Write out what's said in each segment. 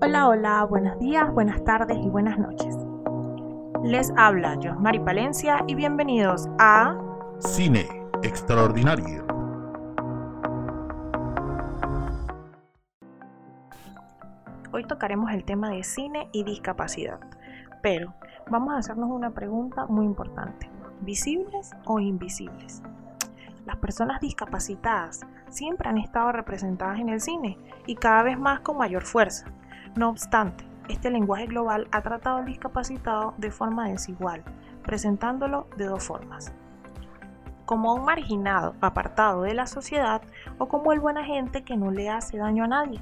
Hola, hola, buenos días, buenas tardes y buenas noches. Les habla Josmari Palencia y bienvenidos a Cine Extraordinario. Hoy tocaremos el tema de cine y discapacidad, pero vamos a hacernos una pregunta muy importante. ¿Visibles o invisibles? Las personas discapacitadas siempre han estado representadas en el cine y cada vez más con mayor fuerza. No obstante, este lenguaje global ha tratado al discapacitado de forma desigual, presentándolo de dos formas. Como un marginado, apartado de la sociedad, o como el buen agente que no le hace daño a nadie.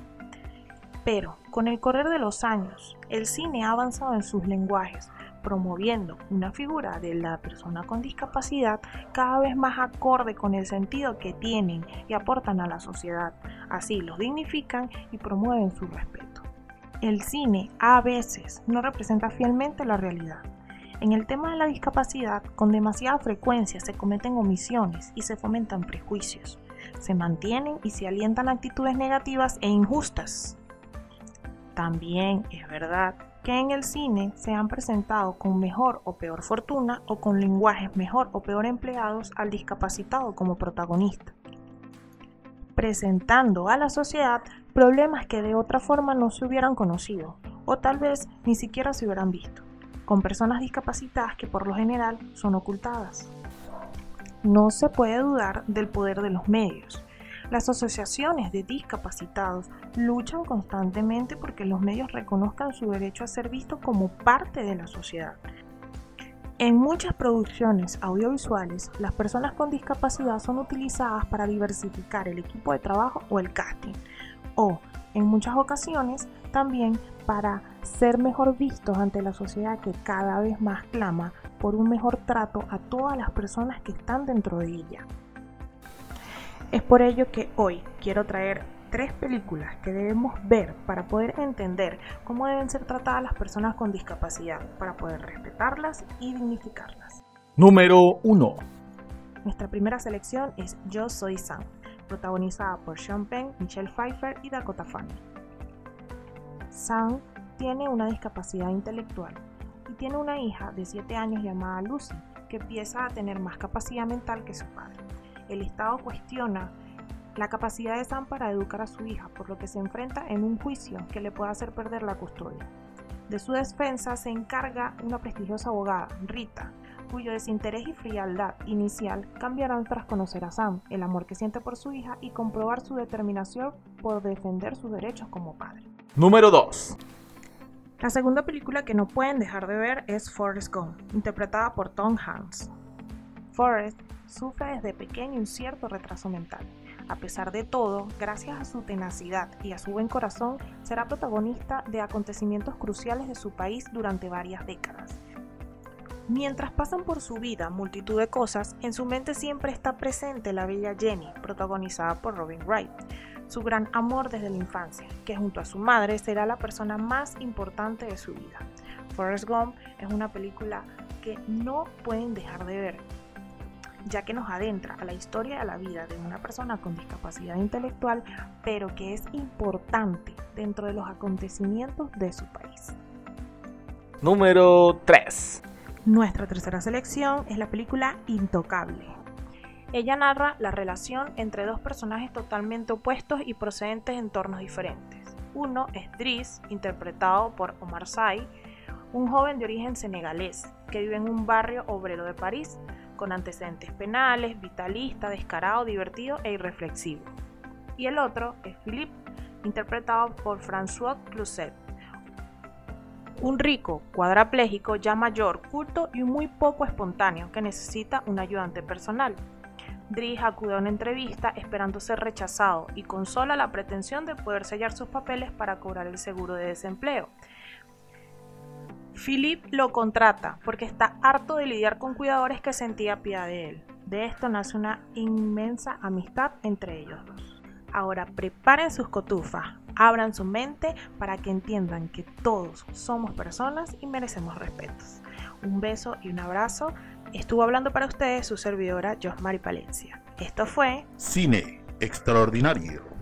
Pero, con el correr de los años, el cine ha avanzado en sus lenguajes, promoviendo una figura de la persona con discapacidad cada vez más acorde con el sentido que tienen y aportan a la sociedad. Así los dignifican y promueven su respeto. El cine a veces no representa fielmente la realidad. En el tema de la discapacidad, con demasiada frecuencia se cometen omisiones y se fomentan prejuicios. Se mantienen y se alientan actitudes negativas e injustas. También es verdad que en el cine se han presentado con mejor o peor fortuna o con lenguajes mejor o peor empleados al discapacitado como protagonista, presentando a la sociedad problemas que de otra forma no se hubieran conocido o tal vez ni siquiera se hubieran visto, con personas discapacitadas que por lo general son ocultadas. No se puede dudar del poder de los medios, las asociaciones de discapacitados luchan constantemente porque los medios reconozcan su derecho a ser vistos como parte de la sociedad. En muchas producciones audiovisuales, las personas con discapacidad son utilizadas para diversificar el equipo de trabajo o el casting, o en muchas ocasiones también para ser mejor vistos ante la sociedad que cada vez más clama por un mejor trato a todas las personas que están dentro de ella. Es por ello que hoy quiero traer tres películas que debemos ver para poder entender cómo deben ser tratadas las personas con discapacidad, para poder respetarlas y dignificarlas. Número 1. Nuestra primera selección es Yo Soy Sam, protagonizada por Sean Penn, Michelle Pfeiffer y Dakota Fanning. Sam tiene una discapacidad intelectual y tiene una hija de 7 años llamada Lucy, que empieza a tener más capacidad mental que su padre el Estado cuestiona la capacidad de Sam para educar a su hija, por lo que se enfrenta en un juicio que le puede hacer perder la custodia. De su defensa se encarga una prestigiosa abogada, Rita, cuyo desinterés y frialdad inicial cambiarán tras conocer a Sam, el amor que siente por su hija y comprobar su determinación por defender sus derechos como padre. Número 2. La segunda película que no pueden dejar de ver es Forrest Gump, interpretada por Tom Hanks. Forrest sufre desde pequeño un cierto retraso mental. A pesar de todo, gracias a su tenacidad y a su buen corazón, será protagonista de acontecimientos cruciales de su país durante varias décadas. Mientras pasan por su vida multitud de cosas, en su mente siempre está presente la bella Jenny, protagonizada por Robin Wright, su gran amor desde la infancia, que junto a su madre será la persona más importante de su vida. Forrest Gump es una película que no pueden dejar de ver, ya que nos adentra a la historia de la vida de una persona con discapacidad intelectual, pero que es importante dentro de los acontecimientos de su país. Número 3. Nuestra tercera selección es la película Intocable. Ella narra la relación entre dos personajes totalmente opuestos y procedentes de entornos diferentes. Uno es Driss, interpretado por Omar Sy, un joven de origen senegalés que vive en un barrio obrero de París, con antecedentes penales, vitalista, descarado, divertido e irreflexivo. Y el otro es Philippe, interpretado por François Cluzet, un rico cuadraplégico ya mayor, culto y muy poco espontáneo que necesita un ayudante personal. Driss acude a una entrevista esperando ser rechazado y con sola la pretensión de poder sellar sus papeles para cobrar el seguro de desempleo, Philip lo contrata porque está harto de lidiar con cuidadores que sentía piedad de él. De esto nace una inmensa amistad entre ellos dos. Ahora preparen sus cotufas, abran su mente para que entiendan que todos somos personas y merecemos respetos. Un beso y un abrazo. Estuvo hablando para ustedes su servidora Josmari Palencia. Esto fue Cine Extraordinario.